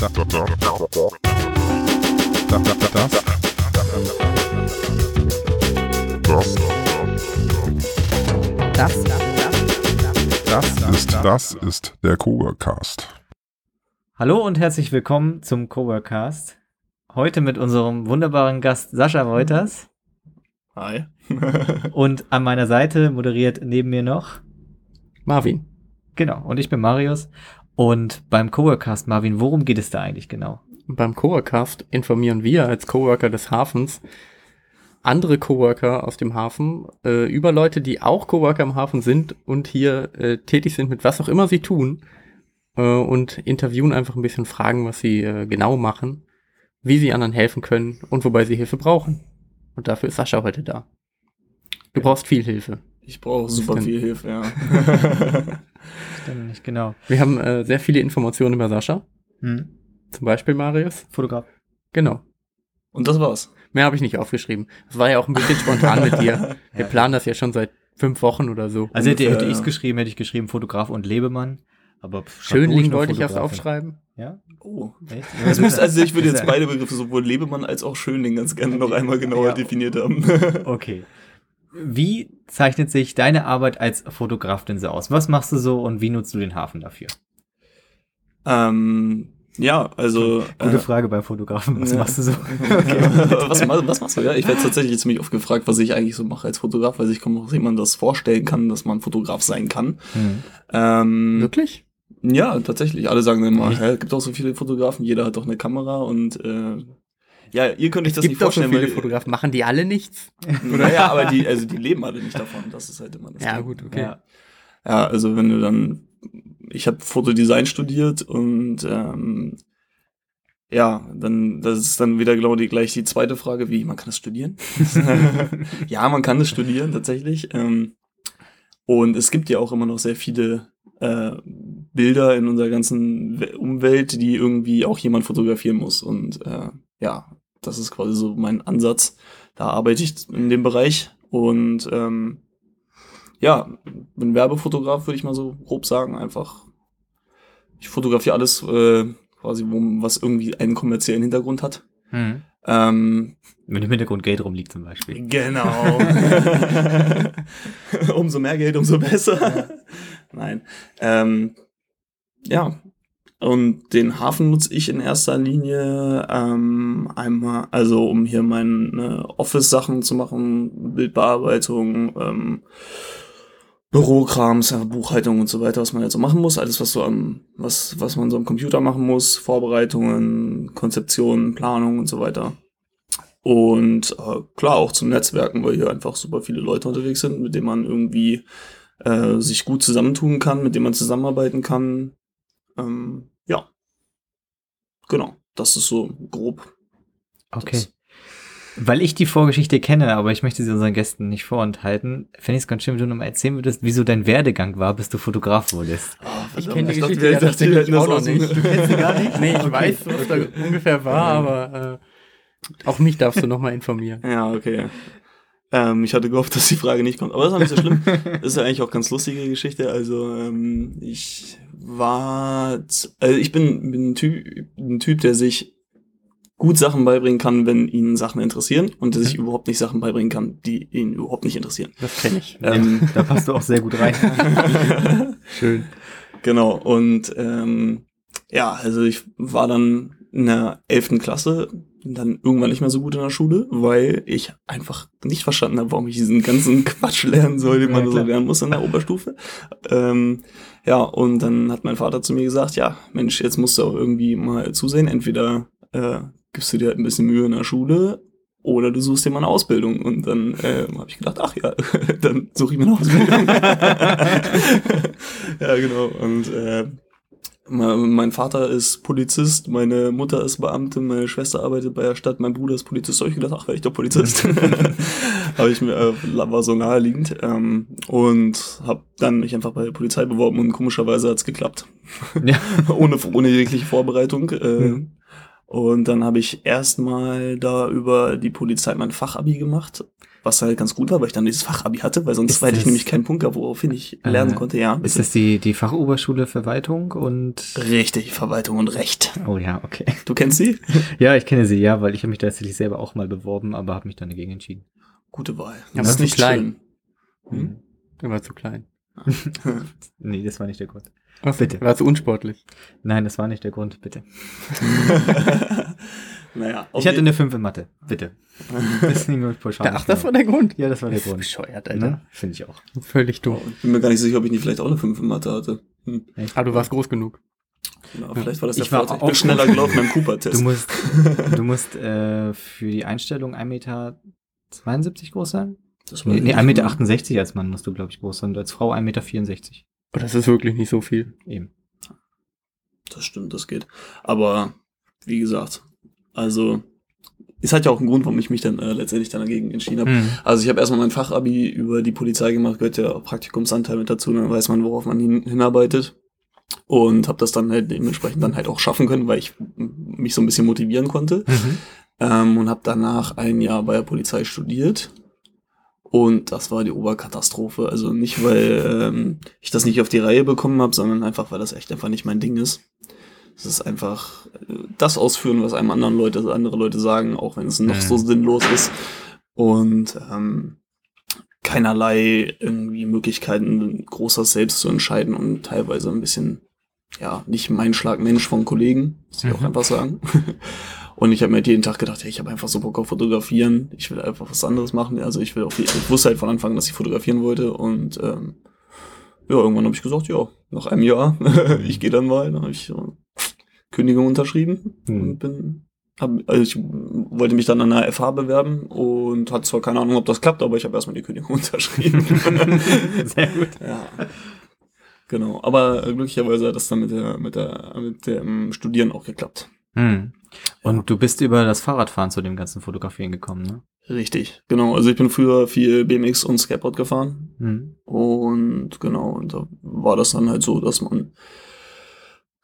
das, das, das, das, das ist das ist der Coworkcast. Hallo und herzlich willkommen zum Coworkcast. Heute mit unserem wunderbaren Gast Sascha Reuters. Hi. und an meiner Seite moderiert neben mir noch Marvin. Genau, und ich bin Marius. Und beim Coworkcast, Marvin, worum geht es da eigentlich genau? Beim Coworkcast informieren wir als Coworker des Hafens andere Coworker aus dem Hafen äh, über Leute, die auch Coworker im Hafen sind und hier äh, tätig sind mit was auch immer sie tun äh, und interviewen einfach ein bisschen Fragen, was sie äh, genau machen, wie sie anderen helfen können und wobei sie Hilfe brauchen. Und dafür ist Sascha heute da. Du brauchst viel Hilfe. Ich brauche super viel Hilfe, ja. Stimmt nicht, genau. Wir haben äh, sehr viele Informationen über Sascha. Hm. Zum Beispiel Marius. Fotograf. Genau. Und das war's. Mehr habe ich nicht aufgeschrieben. Das war ja auch ein bisschen spontan mit dir. Wir ja. planen das ja schon seit fünf Wochen oder so. Also hätte, hätte ich es geschrieben, hätte ich geschrieben Fotograf und Lebemann. Aber Schönling wollte ich erst aufschreiben. Ja? Oh. Echt? Müsste, also ich würde jetzt beide Begriffe, sowohl Lebemann als auch Schönling, ganz gerne noch einmal genauer ja. definiert haben. okay. Wie zeichnet sich deine Arbeit als Fotograf denn so aus? Was machst du so und wie nutzt du den Hafen dafür? Ähm, ja, also. Gute äh, Frage bei Fotografen. Was ja. machst du so? Okay. was, was, machst du? Ja, ich werde tatsächlich ziemlich oft gefragt, was ich eigentlich so mache als Fotograf, weil ich komme auch jemand das vorstellen kann, dass man Fotograf sein kann. Hm. Ähm, Wirklich? Ja, tatsächlich. Alle sagen immer, es gibt auch so viele Fotografen, jeder hat doch eine Kamera und äh, ja, ihr könnt euch das gibt nicht vorstellen. So viele Fotografen machen die alle nichts. naja, aber die, also die leben alle nicht davon. Das ist halt immer das. Ja, Ding. gut, okay. Ja. ja, also wenn du dann, ich habe Fotodesign studiert und ähm, ja, dann das ist dann wieder glaube ich gleich die zweite Frage, wie man kann das studieren? ja, man kann das studieren tatsächlich. Ähm, und es gibt ja auch immer noch sehr viele äh, Bilder in unserer ganzen Umwelt, die irgendwie auch jemand fotografieren muss. Und äh, ja, das ist quasi so mein Ansatz. Da arbeite ich in dem Bereich und ähm, ja, bin Werbefotograf, würde ich mal so grob sagen. Einfach, ich fotografiere alles äh, quasi, wo, was irgendwie einen kommerziellen Hintergrund hat. Hm. Ähm, Wenn im Hintergrund Geld rumliegt zum Beispiel. Genau. umso mehr Geld, umso besser. Ja. Nein. Ähm, ja, und den Hafen nutze ich in erster Linie ähm, einmal, also um hier meine Office-Sachen zu machen, Bildbearbeitung, ähm, Bürokrams, Buchhaltung und so weiter, was man jetzt so machen muss. Alles, was so am, was, was man so am Computer machen muss, Vorbereitungen, Konzeption, Planung und so weiter. Und äh, klar, auch zum Netzwerken, weil hier einfach super viele Leute unterwegs sind, mit denen man irgendwie äh, sich gut zusammentun kann, mit denen man zusammenarbeiten kann. Ähm, ja. Genau. Das ist so grob. Okay. Das. Weil ich die Vorgeschichte kenne, aber ich möchte sie unseren Gästen nicht vorenthalten, fände ich es ganz schön, wenn du nochmal erzählen würdest, wieso dein Werdegang war, bis du Fotograf wurdest. Oh, ich kenne die Geschichte ja tatsächlich auch noch nicht. Du kennst sie gar nicht? Nee, ich okay. weiß, was da ungefähr war, aber äh, auch mich darfst du nochmal informieren. Ja, okay. Ähm, ich hatte gehofft, dass die Frage nicht kommt. Aber das ist auch nicht so schlimm. Das ist ja eigentlich auch ganz lustige Geschichte. Also ähm, ich war, also ich bin, bin ein, typ, ein Typ, der sich gut Sachen beibringen kann, wenn ihn Sachen interessieren und der sich mhm. überhaupt nicht Sachen beibringen kann, die ihn überhaupt nicht interessieren. Das kenne ich. Ähm, da passt du auch sehr gut rein. Schön. Genau. Und ähm, ja, also ich war dann in der elften Klasse dann irgendwann nicht mehr so gut in der Schule, weil ich einfach nicht verstanden habe, warum ich diesen ganzen Quatsch lernen soll, den man ja, so lernen muss in der Oberstufe. Ähm, ja, und dann hat mein Vater zu mir gesagt, ja, Mensch, jetzt musst du auch irgendwie mal zusehen, entweder äh, gibst du dir halt ein bisschen Mühe in der Schule oder du suchst dir mal eine Ausbildung. Und dann äh, habe ich gedacht, ach ja, dann suche ich mir eine Ausbildung. ja, genau. Und äh, mein Vater ist Polizist, meine Mutter ist Beamte, meine Schwester arbeitet bei der Stadt, mein Bruder ist Polizist. Da habe ich gedacht, ach, wäre ich doch Polizist. habe ich mir, äh, war so naheliegend ähm, und habe dann mich einfach bei der Polizei beworben und komischerweise hat's geklappt. Ja. ohne, ohne jegliche Vorbereitung. Äh, mhm. Und dann habe ich erstmal da über die Polizei mein Fachabi gemacht. Was halt ganz gut war, weil ich dann dieses Fachabi hatte, weil sonst Ist hätte ich nämlich keinen Punkt gehabt, woraufhin ich lernen Äh, konnte. Ja, Ist das die, die Fachoberschule Verwaltung und. richtig, Verwaltung und Recht. Oh ja, okay. Du kennst sie? Ja, ich kenne sie, ja, weil ich habe mich tatsächlich selber auch mal beworben, aber habe mich dann dagegen entschieden. Gute Wahl. Ja, das aber ist zu nicht klein. schön. Hm? Der war zu klein. Nee, das war nicht der Grund. Was, Bitte. War zu unsportlich. Nein, das war nicht der Grund, bitte. naja, Ich hatte eine 5 in Mathe, bitte. Das ging nur pauschal. Ach, das war der Grund. Ja, das war der Das ist Grund. bescheuert, Alter. Ne? Finde ich auch. Völlig dumm. Ich bin mir gar nicht sicher, ob ich nicht vielleicht auch eine 5 in Mathe hatte. Hm. Aber du warst groß genug. Ja, vielleicht war das der Ich war Vorteil. Ich auch- bin schneller gelaufen beim Cooper-Test. Du musst, du musst äh, für die Einstellung 1,72 Meter groß sein? Das Nee, nee nicht 1,68 mehr. Meter als Mann musst du, glaube ich, groß sein. Und als Frau 1,64 Meter. Oh, das ist wirklich nicht so viel. Eben. Das stimmt, das geht. Aber wie gesagt, also es hat ja auch einen Grund, warum ich mich dann äh, letztendlich dann dagegen entschieden habe. Hm. Also ich habe erstmal mein Fachabi über die Polizei gemacht, gehört ja auch Praktikumsanteil mit dazu, dann weiß man, worauf man hin, hinarbeitet. Und habe das dann halt dementsprechend dann halt auch schaffen können, weil ich mich so ein bisschen motivieren konnte. Mhm. Ähm, und habe danach ein Jahr bei der Polizei studiert. Und das war die Oberkatastrophe. Also nicht, weil ähm, ich das nicht auf die Reihe bekommen habe, sondern einfach, weil das echt einfach nicht mein Ding ist. Es ist einfach äh, das ausführen, was einem anderen Leute, andere Leute sagen, auch wenn es noch Mhm. so sinnlos ist. Und ähm, keinerlei irgendwie Möglichkeiten, großer selbst zu entscheiden und teilweise ein bisschen, ja, nicht mein Schlag Mensch von Kollegen, muss ich auch Mhm. einfach sagen. Und ich habe mir halt jeden Tag gedacht, hey, ich habe einfach so Bock auf Fotografieren. Ich will einfach was anderes machen. Also ich will auf, ich wusste halt von Anfang an, dass ich fotografieren wollte. Und ähm, ja, irgendwann habe ich gesagt, ja, nach einem Jahr, ich gehe dann mal. Dann habe ich Kündigung unterschrieben Mhm. und bin, also ich wollte mich dann an der FH bewerben und hatte zwar keine Ahnung, ob das klappt, aber ich habe erstmal die Kündigung unterschrieben. Sehr gut. ja. Genau, aber glücklicherweise hat das dann mit der mit der mit dem Studieren auch geklappt. Hm. Und du bist über das Fahrradfahren zu dem ganzen Fotografieren gekommen, ne? Richtig, genau. Also ich bin früher viel BMX und Skateboard gefahren Hm. und genau, und da war das dann halt so, dass man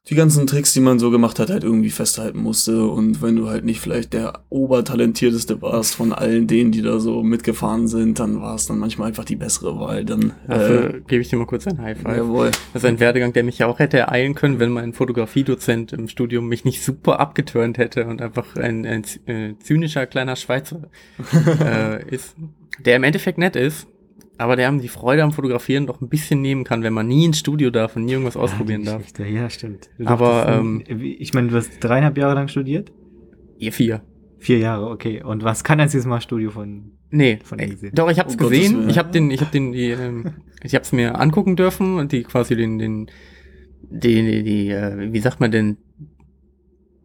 die ganzen Tricks, die man so gemacht hat, halt irgendwie festhalten musste. Und wenn du halt nicht vielleicht der obertalentierteste warst von allen denen, die da so mitgefahren sind, dann war es dann manchmal einfach die bessere Wahl. Dann Dafür gebe ich dir mal kurz ein High äh, Five. jawohl. Das ist ein Werdegang, der mich ja auch hätte ereilen können, wenn mein Fotografiedozent im Studium mich nicht super abgeturnt hätte und einfach ein, ein äh, zynischer kleiner Schweizer äh, ist, der im Endeffekt nett ist, aber der haben die Freude am Fotografieren doch ein bisschen nehmen kann, wenn man nie ins Studio darf und nie irgendwas ausprobieren ja, die darf. Geschichte, Ja, stimmt. Du Aber, ähm, ich meine, du hast dreieinhalb Jahre lang studiert? Ihr vier. Vier Jahre, okay. Und was kein einziges Mal Studio von. Nee, Von äh, gesehen. doch, ich hab's Um Gottes gesehen. Willen. Ich hab den, ich hab den, die, ähm, ich hab's mir angucken dürfen und die quasi den, den, den, die, die, äh, wie sagt man denn,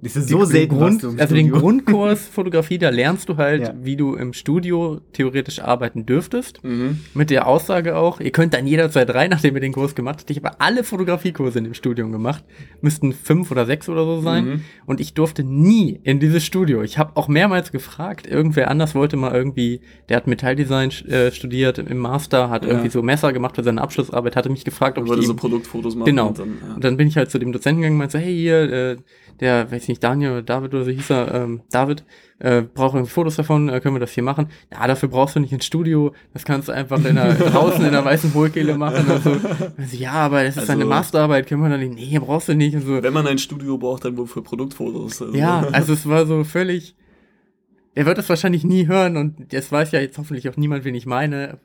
Das ist Die- den Grund, also den Grundkurs Fotografie, da lernst du halt, Ja. wie du im Studio theoretisch arbeiten dürftest. Mhm. Mit der Aussage auch, ihr könnt dann jederzeit rein, nachdem ihr den Kurs gemacht habt. Ich habe alle Fotografiekurse in dem Studium gemacht. Müssten fünf oder sechs oder so sein. Mhm. Und ich durfte nie in dieses Studio. Ich habe auch mehrmals gefragt, irgendwer anders wollte mal irgendwie, der hat Metalldesign äh, studiert im Master, hat Ja. irgendwie so Messer gemacht für seine Abschlussarbeit, hatte mich gefragt, ob Ich ich wollte so Produktfotos machen. Genau. Und dann, ja. und dann bin ich halt zu dem Dozenten gegangen und meinte so, hey, hier, äh, der, weiß nicht, Daniel oder David oder so hieß er, ähm, David, äh, brauche irgendwie Fotos davon, äh, können wir das hier machen? Ja, dafür brauchst du nicht ins Studio, das kannst du einfach in der, draußen in der weißen Hohlkehle machen. Und so. Also, ja, aber das ist Also- eine Masterarbeit, können wir dann nicht, nee, brauchst du nicht. Und so. Wenn man ein Studio braucht, dann wohl für Produktfotos. Also. Ja, also es war so völlig, er wird das wahrscheinlich nie hören und das weiß ja jetzt hoffentlich auch niemand, wen ich meine.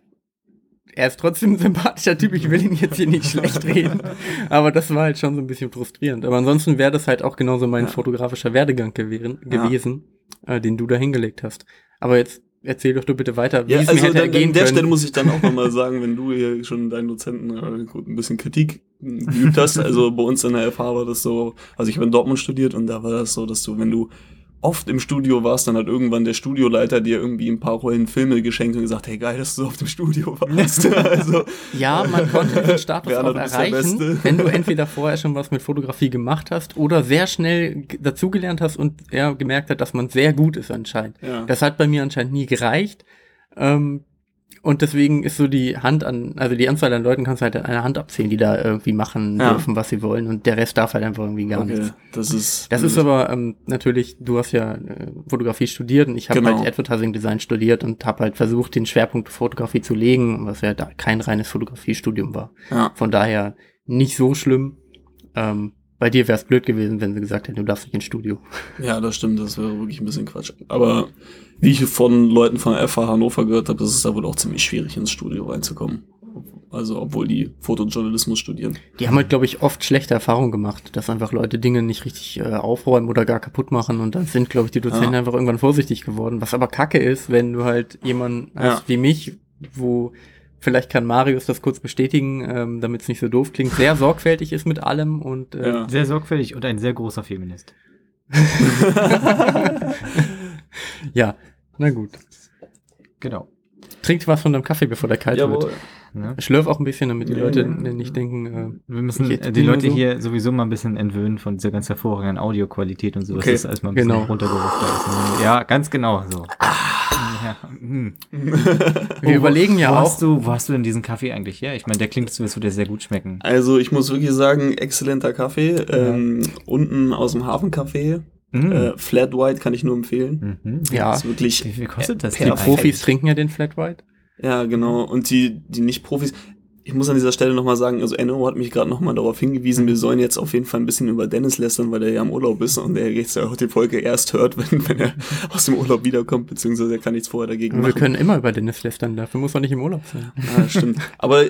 Er ist trotzdem ein sympathischer Typ, ich will ihn jetzt hier nicht schlecht reden. Aber das war halt schon so ein bisschen frustrierend. Aber ansonsten wäre das halt auch genauso mein Ja. fotografischer Werdegang gewesen, Ja. gewesen äh, den du da hingelegt hast. Aber jetzt erzähl doch du bitte weiter, wie Ja, es also mir hätte dann, gehen an der können. Stelle muss ich dann auch nochmal sagen, wenn du hier schon deinen Dozenten äh, ein bisschen Kritik geübt hast, also bei uns in der FH war das so, also ich habe in Dortmund studiert und da war das so, dass du, wenn du oft im Studio warst, dann hat irgendwann der Studioleiter dir irgendwie ein paar Rollen Filme geschenkt und gesagt, hey geil, dass du auf dem Studio warst. also Ja, man konnte diesen Status auch erreichen, wenn du entweder vorher schon was mit Fotografie gemacht hast oder sehr schnell dazugelernt hast und er gemerkt hat, dass man sehr gut ist anscheinend. ja. Das hat bei mir anscheinend nie gereicht. Ähm, Und deswegen ist so die Hand an, also die Anzahl an Leuten kannst du halt an einer Hand abzählen, die da irgendwie machen Ja. dürfen, was sie wollen. Und der Rest darf halt einfach irgendwie gar Okay, nichts. das ist. Das ist aber ähm, natürlich, du hast ja äh, Fotografie studiert und ich habe Genau. halt Advertising Design studiert und habe halt versucht, den Schwerpunkt Fotografie zu legen, was ja da kein reines Fotografiestudium war. Ja. Von daher nicht so schlimm. Ähm, bei dir wäre es blöd gewesen, wenn sie gesagt hätten, du darfst nicht ins Studio. Ja, das stimmt, das wäre wirklich ein bisschen Quatsch. Aber wie ich von Leuten von der FH Hannover gehört habe, ist es da wohl auch ziemlich schwierig, ins Studio reinzukommen. Also, obwohl die Fotojournalismus studieren. Die haben halt, glaube ich, oft schlechte Erfahrungen gemacht, dass einfach Leute Dinge nicht richtig äh, aufräumen oder gar kaputt machen und dann sind, glaube ich, die Dozenten Ja. einfach irgendwann vorsichtig geworden. Was aber kacke ist, wenn du halt jemanden Ja. hast wie mich, wo vielleicht kann Marius das kurz bestätigen, ähm, damit es nicht so doof klingt, sehr sorgfältig ist mit allem und äh, Ja. Sehr sorgfältig und ein sehr großer Feminist. ja, na gut. Genau. Trinkt was von deinem Kaffee, bevor der kalt Jawohl. wird. Ne? Schlürf auch ein bisschen, damit die Nee, Leute nee. nicht denken, äh, Wir müssen äh, die Leute so. hier sowieso mal ein bisschen entwöhnen von dieser ganz hervorragenden Audioqualität und so, Okay, dass das alles mal ein bisschen genau. runtergerufter ist. Ja, ganz genau so. Ja, hm. wir Wo- überlegen ja wo auch, Hast du, wo hast du denn diesen Kaffee eigentlich her? Ich meine, der klingt so, als würde der sehr gut schmecken. Also, ich muss wirklich sagen, exzellenter Kaffee. Ähm, unten aus dem Hafencafé. Mhm. Äh, Flat White kann ich nur empfehlen. Mhm. ja, Ist wirklich Wie viel kostet das? die. Profis trinken ja den Flat White. Ja, genau. Und die, die Nicht-Profis, ich muss an dieser Stelle nochmal sagen, also Enno hat mich gerade nochmal darauf hingewiesen, wir sollen jetzt auf jeden Fall ein bisschen über Dennis lästern, weil er ja im Urlaub ist und er jetzt ja auch die Folge erst hört, wenn, wenn er aus dem Urlaub wiederkommt, beziehungsweise er kann nichts vorher dagegen Und wir machen. können immer über Dennis lästern, dafür muss man nicht im Urlaub sein. Ja, stimmt. Aber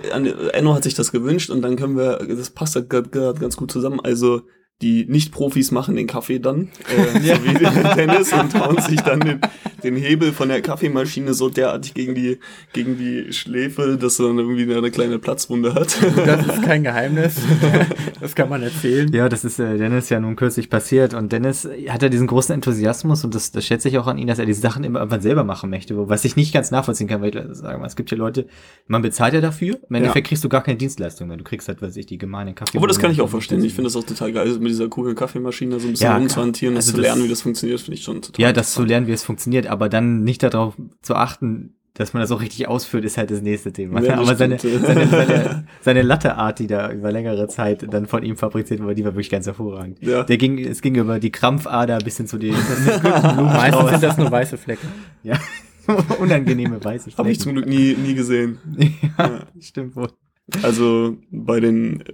Enno hat sich das gewünscht und dann können wir, das passt halt grad ganz gut zusammen. Also die Nicht-Profis machen den Kaffee dann, äh, so wie Dennis, und hauen sich dann den, den Hebel von der Kaffeemaschine so derartig gegen die, gegen die Schläfe, dass er dann irgendwie eine kleine Platzwunde hat. Das ist kein Geheimnis. Das kann man erzählen. Ja, das ist äh, Dennis ja nun kürzlich passiert und Dennis äh, hat ja diesen großen Enthusiasmus und das, das schätze ich auch an ihn, dass er diese Sachen immer irgendwann selber machen möchte, wo, was ich nicht ganz nachvollziehen kann, weil ich sage mal, es gibt ja Leute, man bezahlt ja dafür, im Endeffekt kriegst du gar keine Dienstleistung mehr, du kriegst halt, weiß ich, die gemeinen Kaffee. Aber das kann ich auch verstehen. Ich finde das auch total geil, also mit dieser coolen Kaffeemaschine so ein bisschen Ja, rumzuhantieren und also zu das- lernen, wie das funktioniert, finde ich schon total Ja, das zu lernen, wie es funktioniert, aber dann nicht darauf zu achten, dass man das auch richtig ausführt, ist halt das nächste Thema. Ja, aber seine, seine, seine, seine Latteart, die da über längere Zeit dann von ihm fabriziert wurde, die war wirklich ganz hervorragend. Ja. Der ging, es ging über die Krampfader bis hin zu den Meistens sind das nur weiße Flecken. ja, unangenehme weiße Habe ich zum Flecken. Glück nie, nie gesehen. Ja, stimmt wohl. Also bei den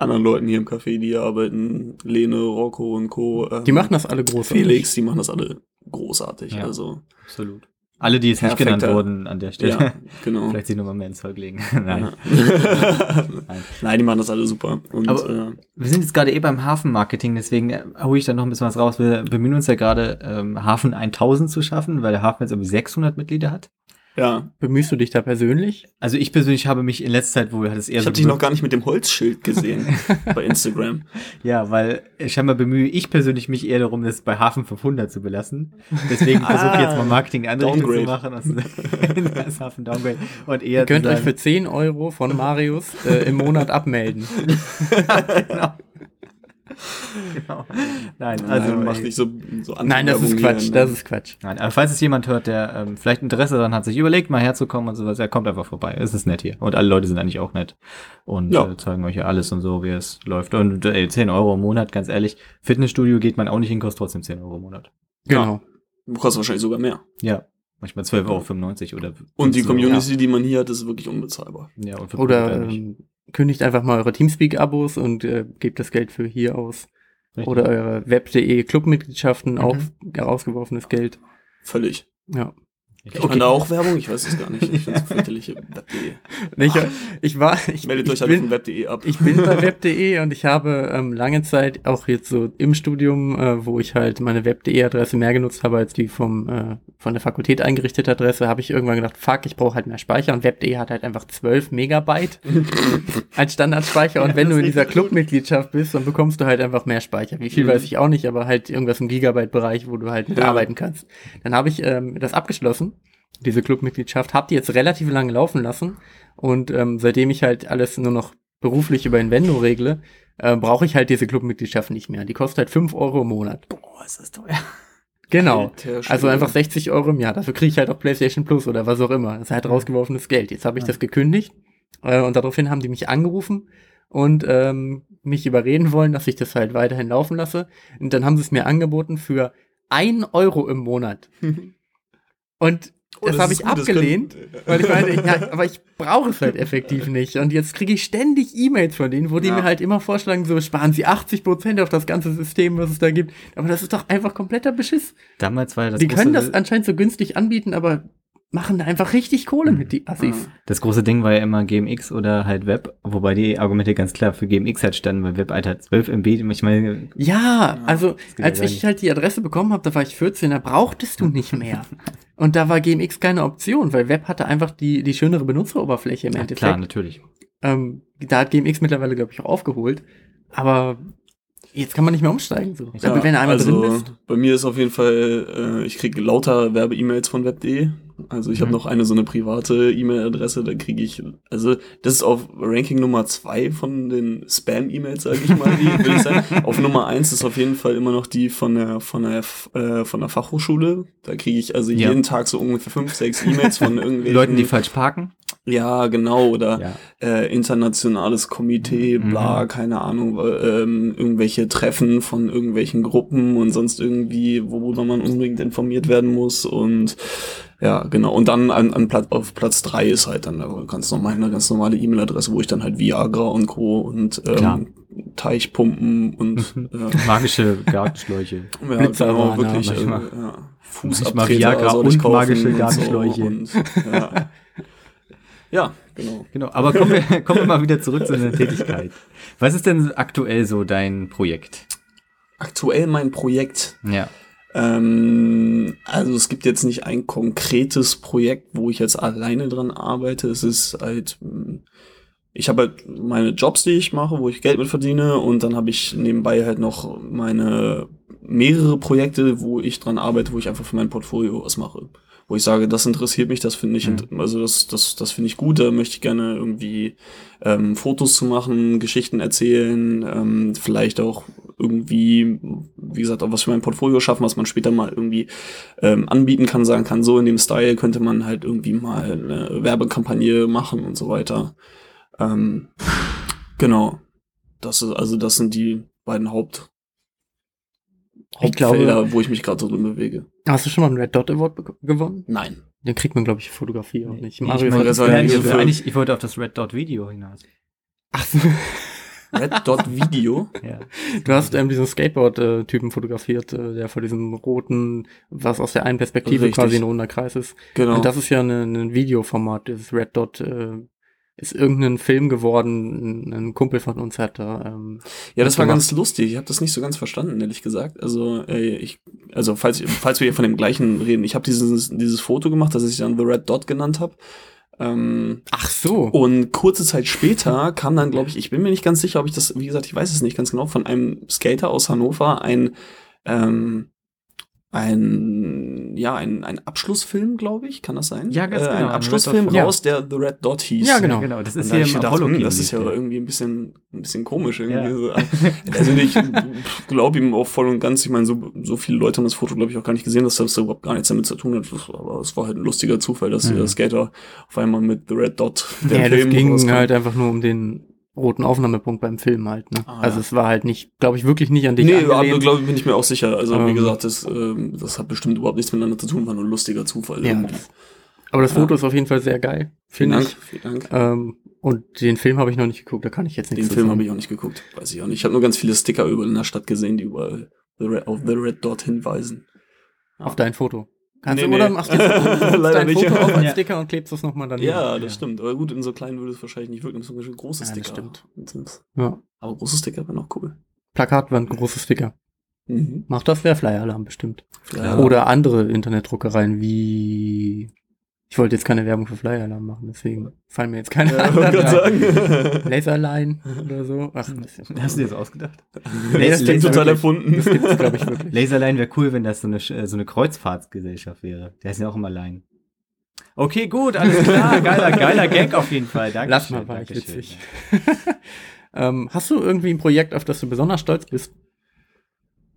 anderen Leuten hier im Café, die hier arbeiten, Lene, Rocco und Co. ähm, Die machen das alle groß. Felix, die machen das alle großartig. Ja. Also Absolut. Alle, die jetzt nicht Perfekter- genannt wurden an der Stelle. ja, genau. Vielleicht sich nochmal mehr ins Zeug legen. Nein. Nein. Nein, die machen das alle super. Und Aber- äh, Wir sind jetzt gerade eh beim Hafenmarketing, deswegen äh, hole ich da noch ein bisschen was raus. Wir bemühen uns ja gerade, ähm, Hafen 1000 zu schaffen, weil der Hafen jetzt irgendwie 600 Mitglieder hat. Ja, Bemühst du dich da persönlich? Also ich persönlich habe mich in letzter Zeit, wo hat es eher ich so habe dich noch gar nicht mit dem Holzschild gesehen bei Instagram. Ja, weil scheinbar bemühe ich persönlich mich eher darum, das bei Hafen 500 zu belassen. Deswegen versuche ich jetzt mal Marketing in andere Richtung zu machen. Also, das Hafen Downgrade. Und eher Ihr könnt euch für 10 Euro von Marius äh, im Monat abmelden. genau. genau. Nein, also Nein, mach ey, nicht so, so Nein, das ist Quatsch, hier, ne? das ist Quatsch. Nein, aber falls es jemand hört, der ähm, vielleicht Interesse daran hat, sich überlegt, mal herzukommen und sowas, er kommt einfach vorbei. Es ist nett hier. Und alle Leute sind eigentlich auch nett. Und Ja. äh, zeigen euch ja alles und so, wie es läuft. Und äh, 10 Euro im Monat, ganz ehrlich. Fitnessstudio geht man auch nicht hin, kostet trotzdem 10 Euro im Monat. Genau. Kostet wahrscheinlich sogar mehr. Ja. Manchmal 12,95 Euro oder Und die 15 Euro. Community, die man hier hat, ist wirklich unbezahlbar. Ja, und für Oder ähm, kündigt einfach mal eure Teamspeak-Abos und äh, gebt das Geld für hier aus. Richtig. Oder eure Web.de Clubmitgliedschaften, Mhm. auch rausgeworfenes Geld. Völlig. Ja. Kriegt man da auch Werbung? Ich weiß es gar nicht. Ich finde fürchterliche Web.de. Ich, ich war, ich, Meldet ich euch alle bin, von Web.de ab. Ich bin bei web.de und ich habe ähm, lange Zeit auch jetzt so im Studium, äh, wo ich halt meine web.de-Adresse mehr genutzt habe als die vom äh, von der Fakultät eingerichtete Adresse, habe ich irgendwann gedacht, fuck, ich brauche halt mehr Speicher und web.de hat halt einfach 12 Megabyte als Standardspeicher und Ja, wenn du in dieser. Clubmitgliedschaft bist, dann bekommst du halt einfach mehr Speicher. Wie viel Mhm. weiß ich auch nicht, aber halt irgendwas im Gigabyte-Bereich, wo du halt Ja. arbeiten kannst. Dann habe ich ähm, das abgeschlossen, diese Clubmitgliedschaft, habe die jetzt relativ lange laufen lassen und ähm, seitdem ich halt alles nur noch beruflich über Invendo regle, äh, brauche ich halt diese Clubmitgliedschaft nicht mehr. Die kostet halt 5 Euro im Monat. Boah, ist das teuer. Genau. Also einfach 60 Euro im Jahr. Dafür kriege ich halt auch PlayStation Plus oder was auch immer. Das ist halt rausgeworfenes Geld. Jetzt habe ich Ja. das gekündigt äh, und daraufhin haben die mich angerufen und ähm, mich überreden wollen, dass ich das halt weiterhin laufen lasse. Und dann haben sie es mir angeboten für ein Euro im Monat. Und Oh, das, habe ist ich gut, das abgelehnt, können- weil ich meine, ja, aber ich brauche es halt effektiv nicht. Und jetzt kriege ich ständig E-Mails von denen, wo die Ja. mir halt immer vorschlagen, so sparen sie 80% auf das ganze System, was es da gibt. Aber das ist doch einfach kompletter Beschiss. Damals war ja das die können das anscheinend so günstig anbieten, aber machen da einfach richtig Kohle mit, die Assis. das große Ding war ja immer GMX oder halt Web, wobei die Argumente ganz klar für GMX halt standen, weil Web halt hat 12 MB, ich meine, Ja, also als ich nicht. halt die Adresse bekommen habe, da war ich 14, da brauchtest du nicht mehr. Und da war GMX keine Option, weil Web hatte einfach die, die schönere Benutzeroberfläche im ja, Endeffekt. klar, natürlich. Ähm, da hat GMX mittlerweile, glaube ich, auch aufgeholt. Aber jetzt kann man nicht mehr umsteigen. So. Glaube, wenn du einmal also, drin bist. Bei mir ist auf jeden Fall, äh, ich kriege lauter Werbe-E-Mails von web.de. Also ich habe Mhm. noch eine so eine private E-Mail-Adresse, da kriege ich, also das ist auf Ranking Nummer zwei von den Spam-E-Mails, sage ich mal, die, will ich sagen. Auf Nummer eins ist auf jeden Fall immer noch die von der von der äh, von der Fachhochschule. Da kriege ich also Ja. jeden Tag so ungefähr fünf, sechs E-Mails von irgendwelchen Leuten, die falsch parken. ja, genau, oder Ja. äh, internationales Komitee, Mhm. bla, keine Ahnung, äh, ähm, irgendwelche Treffen von irgendwelchen Gruppen und sonst irgendwie, worüber man unbedingt informiert werden muss und ja, genau. Und dann an, an Platz, auf Platz drei ist halt dann eine ganz normal, eine ganz normale E-Mail-Adresse, wo ich dann halt Viagra und Co. und Klar. ähm, Teichpumpen und äh, Magische Gartenschläuche. ja, genau, wirklich, äh, ja, Fußabtreter Viagra soll ich und kaufen magische und so Gartenschläuche. Und, ja. ja, genau. Genau, aber kommen wir, kommen wir mal wieder zurück zu deiner Tätigkeit. Was ist denn aktuell so dein Projekt? Aktuell mein Projekt. Ja. Ähm, also es gibt jetzt nicht ein konkretes Projekt, wo ich jetzt alleine dran arbeite. Es ist halt, mh, ich habe halt meine Jobs, die ich mache, wo ich Geld mit verdiene und dann habe ich nebenbei halt noch meine mehrere Projekte, wo ich dran arbeite, wo ich einfach für mein Portfolio was mache. Wo ich sage, das interessiert mich, das finde ich, Mhm. also das, das, das finde ich gut, da möchte ich gerne irgendwie ähm, Fotos zu machen, Geschichten erzählen, ähm, vielleicht auch irgendwie, wie gesagt, auch was für mein Portfolio schaffen, was man später mal irgendwie ähm, anbieten kann, sagen kann, so in dem Style könnte man halt irgendwie mal eine Werbekampagne machen und so weiter. Ähm, genau. Das ist, also das sind die beiden Haupt Ich glaube- Hauptfelder, wo ich mich gerade so drin bewege. Hast du schon mal einen Red Dot Award gewonnen? Nein. Den kriegt man, glaube ich, Fotografie auch nicht. ja ich, für- eigentlich, ich wollte auf das Red Dot Video hinaus. Ach so. Red Dot Video. Ja. Du hast ähm, diesen Skateboard-Typen fotografiert, äh, der vor diesem roten, was aus der einen Perspektive Richtig. quasi ein runder Kreis ist. Genau. Und das ist ja ein ein Videoformat, dieses Red Dot. Äh, ist irgendein Film geworden, ein, ein Kumpel von uns hat da. Ähm, Ja, das war gemacht. ganz lustig. Ich habe das nicht so ganz verstanden, ehrlich gesagt. Also, äh, ich, also falls, falls wir hier von dem gleichen reden, ich habe dieses, dieses Foto gemacht, das ich dann The Red Dot genannt habe. Ähm, Ach so. und kurze Zeit später kam dann, glaube ich, ich bin mir nicht ganz sicher, ob ich das, wie gesagt, ich weiß es nicht ganz genau, von einem Skater aus Hannover ein, ähm, ein, ja, ein, ein Abschlussfilm, glaube ich, kann das sein? Ja, ganz äh, genau, Ein ein Abschlussfilm raus, der The Red Dot hieß. Ja, genau. genau. Das ist hier im gedacht, Apollo hm, das ist ja irgendwie ein bisschen, ein bisschen komisch Ja. irgendwie. So. Also ich glaube ihm auch voll und ganz, ich meine, so, so viele Leute haben das Foto, glaube ich, auch gar nicht gesehen, dass das überhaupt gar nichts damit zu tun hat. Aber es war halt ein lustiger Zufall, dass Mhm. der Skater auf einmal mit The Red Dot ja, das ging rauskam. halt einfach nur um den roten Aufnahmepunkt beim Film halt. Ne? Ah, also ja. es war halt nicht, glaube ich, wirklich nicht an dich Nee, aber glaube ich, bin ich mir auch sicher. Also, wie Ähm. gesagt, das, ähm, das hat bestimmt überhaupt nichts miteinander zu tun, war nur ein lustiger Zufall. Ja. irgendwie. Aber das Ja. Foto ist auf jeden Fall sehr geil, Vielen finde Dank, ich. vielen Dank. Ähm, und den Film habe ich noch nicht geguckt, da kann ich jetzt nichts Den Film habe ich auch nicht geguckt, weiß ich auch nicht. Ich habe nur ganz viele Sticker überall in der Stadt gesehen, die überall The Red, auf The Red Dot hinweisen. Auf dein Foto. Kannst Nee, du, oder nee. machst du dein nicht. Foto auf als Ja. Sticker und klebst das nochmal daneben? Ja, das stimmt. Aber gut, in so kleinen würde es wahrscheinlich nicht wirken. Das sind große Ja, das Sticker. stimmt. Ja. Aber große Sticker wären auch cool. Plakatwand, große Sticker. Mhm. Macht das der Flyer-Alarm bestimmt. Ja. Oder andere Internetdruckereien wie. Ich wollte jetzt keine Werbung für Flyer-Alarm machen, deswegen fallen mir jetzt keine Ja, gerade sagen. Laserline oder so. Ach, das ist Hast du dir das ausgedacht? Nee, das klingt total wirklich. erfunden. Das gibt's, glaube ich, wirklich. Laserline wäre cool, wenn das so eine, äh, so eine Kreuzfahrtsgesellschaft wäre. Der ist ja auch immer Line. Okay, gut, alles klar. Geiler, geiler Gag auf jeden Fall. Danke Lass mal, war ich witzig. ähm, hast du irgendwie ein Projekt, auf das du besonders stolz bist?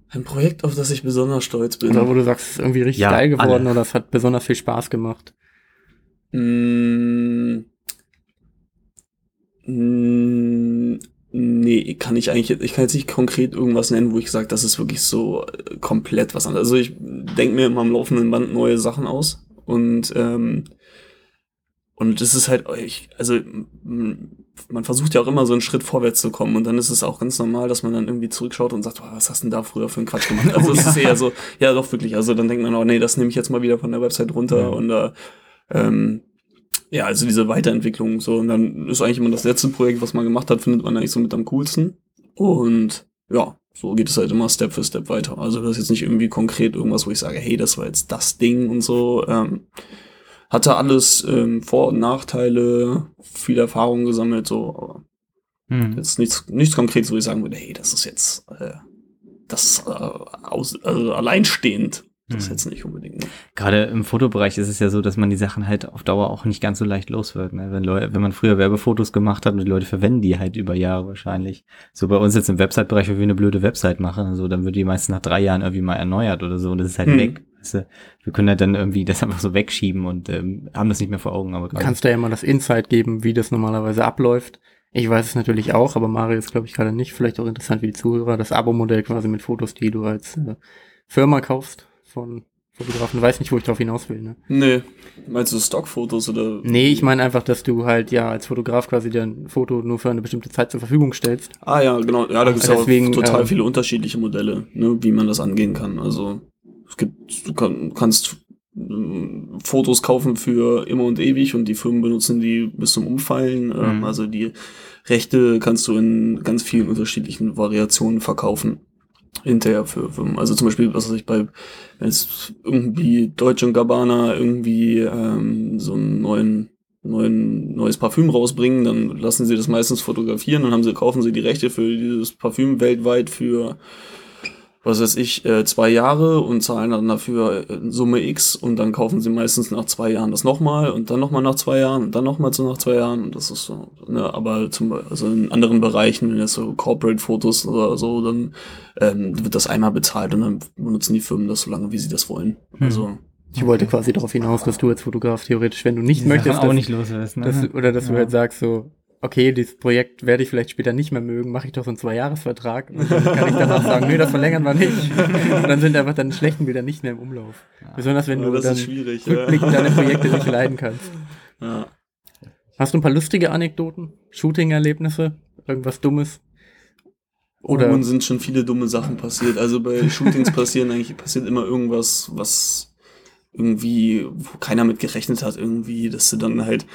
Ein Projekt, auf das ich besonders stolz bin. Oder wo du sagst, es ist irgendwie richtig Ja, geil geworden alle. oder es hat besonders viel Spaß gemacht. Mm, mm, nee, kann ich eigentlich, ich kann jetzt nicht konkret irgendwas nennen, wo ich sage, das ist wirklich so äh, komplett was anderes. Also ich denke mir immer am laufenden Band neue Sachen aus und ähm, und das ist halt, ich, also man versucht ja auch immer so einen Schritt vorwärts zu kommen und dann ist es auch ganz normal, dass man dann irgendwie zurückschaut und sagt, oh, was hast du denn da früher für einen Quatsch gemacht? Also es ist eher so, ja doch wirklich, also dann denkt man, oh nee, das nehme ich jetzt mal wieder von der Website runter Ja. und da ähm, ja, also diese Weiterentwicklung so und dann ist eigentlich immer das letzte Projekt, was man gemacht hat, findet man eigentlich so mit am coolsten und ja, so geht es halt immer Step für Step weiter. Also das ist jetzt nicht irgendwie konkret irgendwas, wo ich sage, hey, das war jetzt das Ding und so. Ähm, hatte alles ähm, Vor- und Nachteile, viel Erfahrung gesammelt, so, aber Hm. jetzt nichts, nichts Konkretes, wo ich sagen würde, hey, das ist jetzt äh, das äh, aus, also alleinstehend. Das Hm. jetzt nicht unbedingt. Ne? Gerade im Fotobereich ist es ja so, dass man die Sachen halt auf Dauer auch nicht ganz so leicht los wird. Ne? Wenn, Leute, wenn man früher Werbefotos gemacht hat und die Leute verwenden die halt über Jahre wahrscheinlich. So bei uns jetzt im Website-Bereich, wenn wir eine blöde Website machen, also, dann wird die meistens nach drei Jahren irgendwie mal erneuert oder so und das ist halt Hm. weg. Weißt du? Wir können halt dann irgendwie das einfach so wegschieben und ähm, haben das nicht mehr vor Augen. Aber Du kannst da ja mal das Insight geben, wie das normalerweise abläuft. Ich weiß es natürlich auch, aber Mario ist, glaube ich, gerade nicht. Vielleicht auch interessant für die Zuhörer. Das Abo-Modell quasi mit Fotos, die du als äh, Firma kaufst von Fotografen. Du weißt nicht, wo ich drauf hinaus will, ne? Nee. Meinst du Stockfotos oder? Nee, ich meine einfach, dass du halt ja als Fotograf quasi dir ein Foto nur für eine bestimmte Zeit zur Verfügung stellst. Ah ja, genau. Ja, da gibt es ja auch total ähm, viele unterschiedliche Modelle, ne, wie man das angehen kann. Also es gibt, du kann, kannst ähm, Fotos kaufen für immer und ewig und die Firmen benutzen die bis zum Umfallen. Ähm, Mhm. also die Rechte kannst du in ganz vielen unterschiedlichen Variationen verkaufen. Hinterher für Firmen. Also zum Beispiel, was weiß ich, bei, wenn es irgendwie Deutsche und Gabbana irgendwie ähm, so einen neuen neuen, neues Parfüm rausbringen, dann lassen sie das meistens fotografieren, dann haben sie, kaufen sie die Rechte für dieses Parfüm weltweit für, was weiß ich, äh, zwei Jahre und zahlen dann dafür äh, Summe X und dann kaufen sie meistens nach zwei Jahren das nochmal und dann nochmal nach zwei Jahren und dann nochmal so nach zwei Jahren und das ist so, ne, aber zum also in anderen Bereichen, wenn jetzt so Corporate-Fotos oder so, dann ähm, wird das einmal bezahlt und dann benutzen die Firmen das so lange, wie sie das wollen. Hm. Also, Ich wollte quasi darauf hinaus, dass du als Fotograf theoretisch, wenn du nicht die möchtest, dass, nicht los wirst. Ne? dass, du- oder dass du Ja. halt sagst so, okay, dieses Projekt werde ich vielleicht später nicht mehr mögen, mache ich doch so einen Zwei-Jahres-Vertrag und dann kann ich danach sagen, nee, das verlängern wir nicht. Und dann sind einfach deine schlechten Bilder nicht mehr im Umlauf. Besonders wenn ja, du dann schwierig. Ja. rückblickend deine Projekte nicht leiden kannst. Ja. Hast du ein paar lustige Anekdoten? Shooting-Erlebnisse? Irgendwas Dummes? Oder Oder sind schon viele dumme Sachen passiert. Also bei Shootings passieren eigentlich passiert immer irgendwas, was irgendwie, wo keiner mit gerechnet hat, irgendwie, dass du dann halt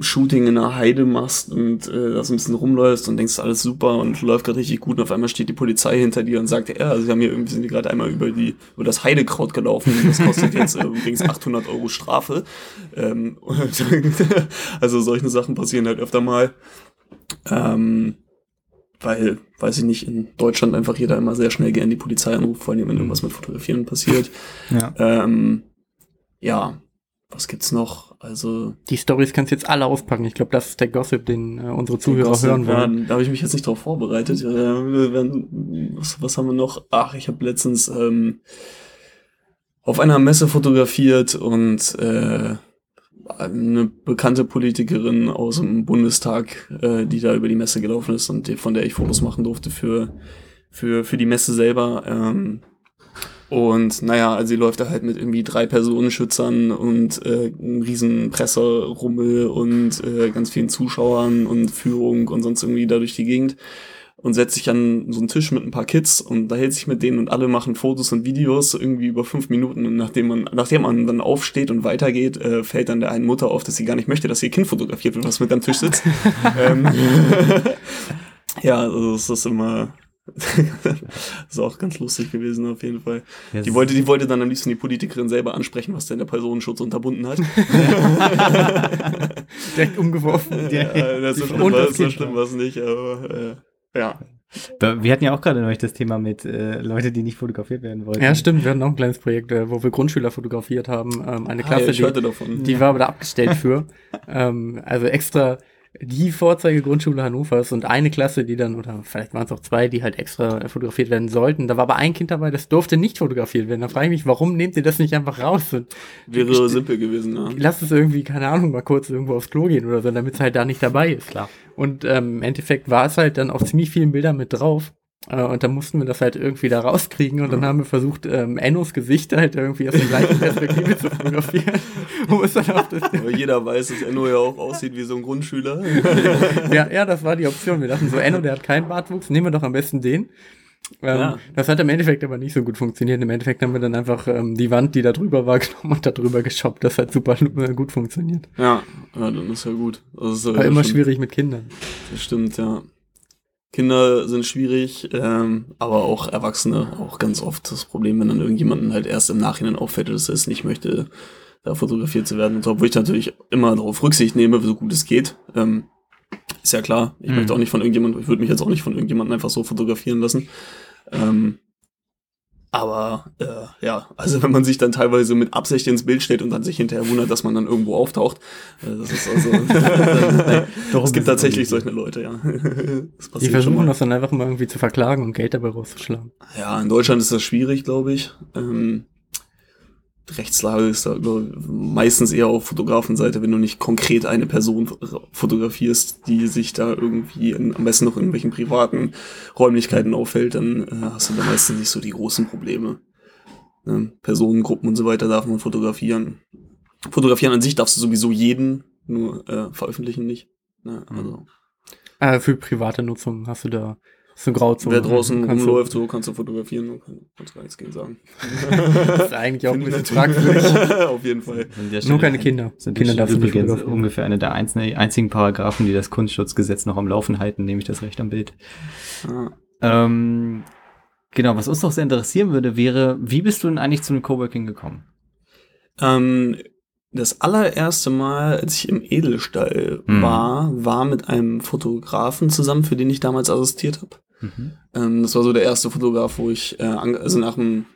Shooting in der Heide machst und äh, da so ein bisschen rumläufst und denkst, alles super und läuft gerade richtig gut und auf einmal steht die Polizei hinter dir und sagt, ja, sie haben hier irgendwie, sind die gerade einmal über die, über das Heidekraut gelaufen, das kostet jetzt äh, übrigens 800 Euro Strafe. Ähm, und, also solche Sachen passieren halt öfter mal. Ähm, weil, weiß ich nicht, in Deutschland einfach jeder immer sehr schnell gerne die Polizei anruft, vor allem wenn irgendwas mit Fotografieren passiert. Ja. Ähm, ja, was gibt's noch? Also die Stories kannst du jetzt alle auspacken. Ich glaube, das ist der Gossip, den äh, unsere Zuhörer Gossip, hören ja, wollen. da habe ich mich jetzt nicht drauf vorbereitet. Ja, was, was haben wir noch? Ach, ich habe letztens ähm, auf einer Messe fotografiert und äh, eine bekannte Politikerin aus dem Bundestag, äh, die da über die Messe gelaufen ist und die, von der ich Fotos machen durfte für, für, für die Messe selber. Ähm, und naja, also sie läuft da halt mit irgendwie drei Personenschützern und äh, einem riesen Presserummel und äh, ganz vielen Zuschauern und Führung und sonst irgendwie da durch die Gegend und setzt sich an so einen Tisch mit ein paar Kids und da hält sich mit denen und alle machen Fotos und Videos irgendwie über fünf Minuten und nachdem man, nachdem man dann aufsteht und weitergeht, äh, fällt dann der einen Mutter auf, dass sie gar nicht möchte, dass ihr Kind fotografiert wird, was mit am Tisch sitzt. ähm, ja, also das ist immer das ist auch ganz lustig gewesen auf jeden Fall. Ja, Die wollte, die wollte dann am liebsten die Politikerin selber ansprechen, was denn der Personenschutz unterbunden hat. Direkt umgeworfen. ja, das so schlimm das es, so schlimm war's nicht, aber äh, ja. Wir hatten ja auch gerade neulich das Thema mit äh, Leute, die nicht fotografiert werden wollten. Ja, stimmt. Wir hatten auch ein kleines Projekt, äh, wo wir Grundschüler fotografiert haben. Ähm, eine Ah, Klasse, ja, ich die, hörte davon. die war aber da abgestellt für. ähm, also extra die Vorzeigegrundschule Hannovers und eine Klasse, die dann, oder vielleicht waren es auch zwei, die halt extra fotografiert werden sollten. Da war aber ein Kind dabei, das durfte nicht fotografiert werden. Da frage ich mich, warum nehmt ihr das nicht einfach raus? Und Wäre simpel gewesen, ja. lasst es irgendwie, keine Ahnung, mal kurz irgendwo aufs Klo gehen oder so, damit es halt da nicht dabei ist. Klar. Und ähm, im Endeffekt war es halt dann auf ziemlich vielen Bildern mit drauf. Äh, und dann mussten wir das halt irgendwie da rauskriegen und dann haben wir versucht, ähm, Ennos Gesicht halt irgendwie aus der gleichen Perspektive zu fotografieren. Um es dann auf das Aber jeder weiß, dass Enno ja auch aussieht wie so ein Grundschüler. ja, ja, das war die Option. Wir dachten so, Enno, der hat keinen Bartwuchs, nehmen wir doch am besten den. Ähm, Ja. Das hat im Endeffekt aber nicht so gut funktioniert. Im Endeffekt haben wir dann einfach ähm, die Wand, die da drüber war, genommen und da drüber geshoppt. Das hat super äh, gut funktioniert. Ja, ja, dann ist ja gut. Das ist, Aber äh, immer schwierig mit Kindern. Das stimmt, ja. Kinder sind schwierig, ähm, aber auch Erwachsene auch ganz oft das Problem, wenn dann irgendjemanden halt erst im Nachhinein auffällt, dass er es nicht möchte, da fotografiert zu werden. Und so, obwohl ich natürlich immer darauf Rücksicht nehme, so gut es geht. Ähm, ist ja klar. Ich Mhm. möchte auch nicht von irgendjemandem, ich würde mich jetzt auch nicht von irgendjemandem einfach so fotografieren lassen. Ähm, aber äh, ja, also wenn man sich dann teilweise mit Absicht ins Bild stellt und dann sich hinterher wundert, dass man dann irgendwo auftaucht, äh, das ist also. Darum es ist gibt es tatsächlich solche Leute, ja. Die versuchen das dann einfach mal irgendwie zu verklagen und Geld dabei rauszuschlagen. Ja, in Deutschland ist das schwierig, glaube ich. Ähm, Rechtslage ist da meistens eher auf Fotografenseite, wenn du nicht konkret eine Person fotografierst, die sich da irgendwie in, am besten noch in irgendwelchen privaten Räumlichkeiten auffällt, dann äh, hast du da meistens nicht so die großen Probleme. Ne? Personengruppen und so weiter darf man fotografieren. Fotografieren an sich darfst du sowieso jeden, nur äh, veröffentlichen nicht. Ne? Also, Äh, für private Nutzung hast du da so Grauzone. wer draußen Kannst du- rumläuft, so kannst du fotografieren. Du kann- kannst gar nichts gegen sagen. Das ist eigentlich auch ein bisschen fragwürdig. Auf jeden Fall. Nur keine Kinder. Sind Kinder Kinder darfst du nicht übrigens fotografieren. ungefähr eine der einzigen Paragraphen, die das Kunstschutzgesetz noch am Laufen halten, nämlich das Recht am Bild. Ja. Ähm, genau, was uns noch sehr interessieren würde, wäre, wie bist du denn eigentlich zu einem Coworking gekommen? Ähm, das allererste Mal, als ich im Edelstall Hm. war, war mit einem Fotografen zusammen, für den ich damals assistiert habe. Mhm. Ähm, das war so der erste Fotograf, wo ich, äh, also nach dem,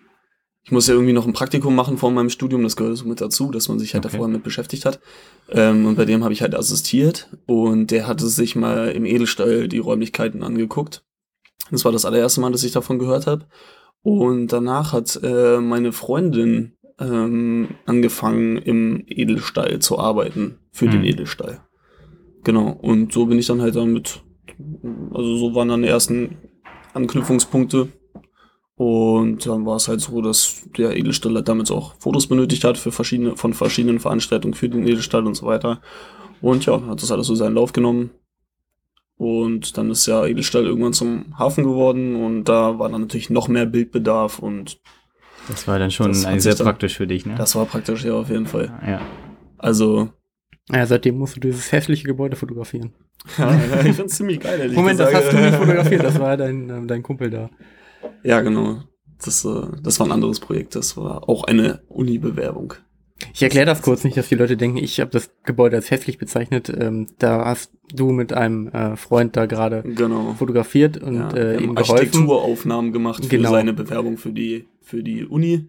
ich muss ja irgendwie noch ein Praktikum machen vor meinem Studium, das gehört so mit dazu, dass man sich halt Okay. da vorher mit beschäftigt hat. Ähm, und bei dem habe ich halt assistiert und der hatte sich mal im Edelstall die Räumlichkeiten angeguckt. Das war das allererste Mal, dass ich davon gehört habe. Und danach hat äh, meine Freundin ähm, angefangen, im Edelstall zu arbeiten, für den Hm. Edelstall. Genau, und so bin ich dann halt damit, also so waren dann die ersten Anknüpfungspunkte. Und dann war es halt so, dass der Edelstall halt damals auch Fotos benötigt hat für verschiedene, von verschiedenen Veranstaltungen für den Edelstall und so weiter. Und ja, hat das alles so seinen Lauf genommen. Und dann ist ja Edelstall irgendwann zum Hafen geworden und da war dann natürlich noch mehr Bildbedarf und Das war dann schon sehr dann- praktisch für dich, ne? das war praktisch ja auf jeden Fall. ja. Also, Ja, seitdem musst du dieses hässliche Gebäude fotografieren. ja, ich find's ziemlich geil, ehrlich Moment, das hast du nicht fotografiert, das war dein, ähm, dein Kumpel da. Ja, genau. Das, äh, das war ein anderes Projekt. Das war auch eine Uni-Bewerbung. Ich erkläre das kurz nicht, dass die Leute denken, ich habe das Gebäude als hässlich bezeichnet. Ähm, da hast du mit einem äh, Freund da gerade Genau. fotografiert und ja, äh, ihm geholfen. Architekturaufnahmen gemacht für Genau. seine Bewerbung für die, für die Uni.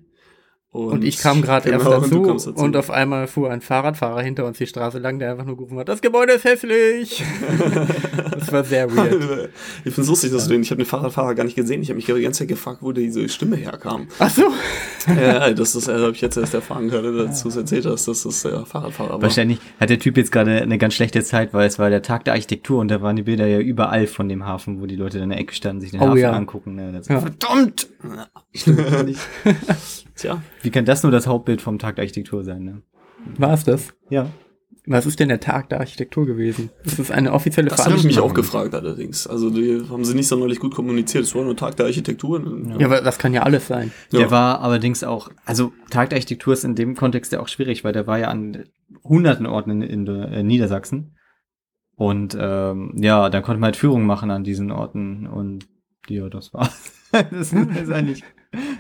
Und ich kam gerade genau, erst und dazu, kamst dazu. und auf einmal fuhr ein Fahrradfahrer hinter uns die Straße lang, der einfach nur gerufen hat, das Gebäude ist hässlich. das war sehr weird. ich find's lustig, dass du den, ich habe den Fahrradfahrer gar nicht gesehen. Ich habe mich die ganze Zeit gefragt, wo diese Stimme herkam. Ach so. ja, das ist, äh, habe ich jetzt erst erfahren gehört, dass du es erzählt hast, dass das der Fahrradfahrer war. Wahrscheinlich hat der Typ jetzt gerade eine ganz schlechte Zeit, weil es war der Tag der Architektur und da waren die Bilder ja überall von dem Hafen, wo die Leute in der Ecke standen, sich den Oh Hafen ja. angucken. Ne? Ja. Verdammt! Stimmt nicht. Tja, Wie kann das nur das Hauptbild vom Tag der Architektur sein? Ne? War es das? Ja. Was ist denn der Tag der Architektur gewesen? Ist das eine offizielle das habe ich mich Veranstaltung? auch gefragt allerdings. Also die haben sie nicht sonderlich gut kommuniziert. Es war nur Tag der Architektur. Ja, aber das kann ja alles sein. Der Ja. war allerdings auch, also Tag der Architektur ist in dem Kontext ja auch schwierig, weil der war ja an hunderten Orten in, in, äh, Niedersachsen. Und ähm, ja, dann konnte man halt Führungen machen an diesen Orten und ja, das war das ist eigentlich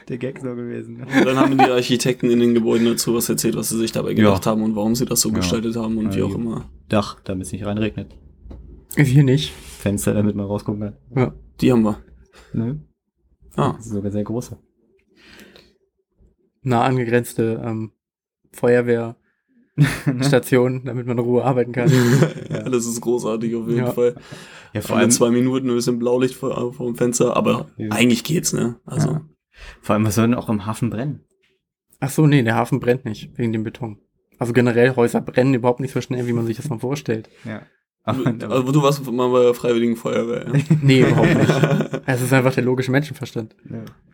der Gag so gewesen. Und dann haben die Architekten in den Gebäuden dazu was erzählt, was sie sich dabei gedacht haben und warum sie das so Ja. gestaltet haben und wie Ja, auch ja. immer. Dach, damit es nicht reinregnet. Wir nicht. Fenster, damit man rausgucken kann. Ja. Die haben wir. Ne? Ah, Das ist sogar sehr große. Nah angegrenzte ähm, Feuerwehr. Station, damit man in Ruhe arbeiten kann. Ja, das ist großartig auf jeden Ja. Fall. Ja, Vor allem zwei Minuten ein bisschen Blaulicht vor, vor dem Fenster, aber Ja. eigentlich geht's, ne? Also, Ja. Vor allem, was soll denn auch im Hafen brennen? Ach so, nee, der Hafen brennt nicht, wegen dem Beton. Also generell Häuser brennen überhaupt nicht so schnell, wie man sich das mal vorstellt. Ja. also du warst mal bei der Freiwilligen Feuerwehr. Ja? Nee, überhaupt nicht. Es ist einfach der logische Menschenverstand.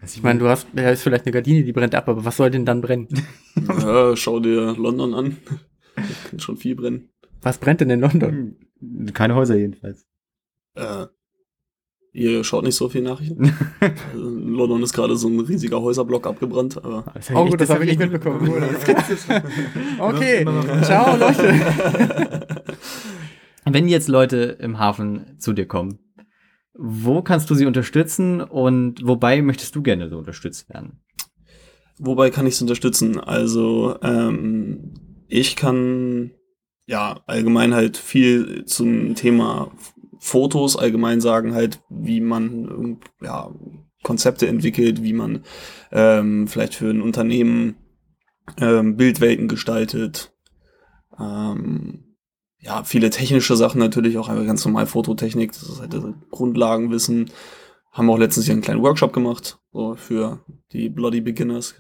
Ich meine, du hast, da ist vielleicht eine Gardine, die brennt ab, aber was soll denn dann brennen? ja, schau dir London an. Da kann schon viel brennen. Was brennt denn in London? keine Häuser jedenfalls. Äh, ihr schaut nicht so viel Nachrichten. Also in London ist gerade so ein riesiger Häuserblock abgebrannt, aber Oh gut, das habe ich nicht mitbekommen. Okay, ciao Leute. Wenn jetzt Leute im Hafen zu dir kommen, wo kannst du sie unterstützen und wobei möchtest du gerne so unterstützt werden? Wobei kann ich es unterstützen? Also, ähm, ich kann ja allgemein halt viel zum Thema Fotos allgemein sagen, halt, wie man ja, Konzepte entwickelt, wie man ähm, vielleicht für ein Unternehmen ähm, Bildwelten gestaltet. Ähm, ja, viele technische Sachen natürlich, auch einfach ganz normal Fototechnik, das ist halt das Grundlagenwissen. Haben auch letztens hier einen kleinen Workshop gemacht, so für die Bloody Beginners.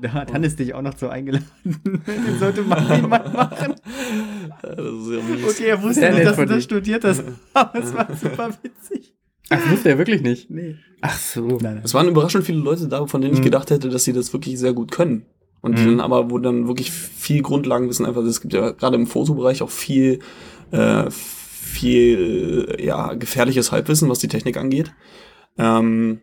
Da hat Hannes dich auch noch so eingeladen. Den sollte man niemand machen. Das ist ja. Okay, er wusste nicht, dass du das studiert hast, aber es war super witzig. Ach, das wusste er wirklich nicht. Nee. Ach so. Nein, Es waren überraschend viele Leute da, von denen ich Mhm. gedacht hätte, dass sie das wirklich sehr gut können. Und die Mhm. dann aber, wo dann wirklich viel Grundlagenwissen einfach, es gibt ja gerade im Fotobereich auch viel, äh, viel, ja, gefährliches Halbwissen, was die Technik angeht. Ähm,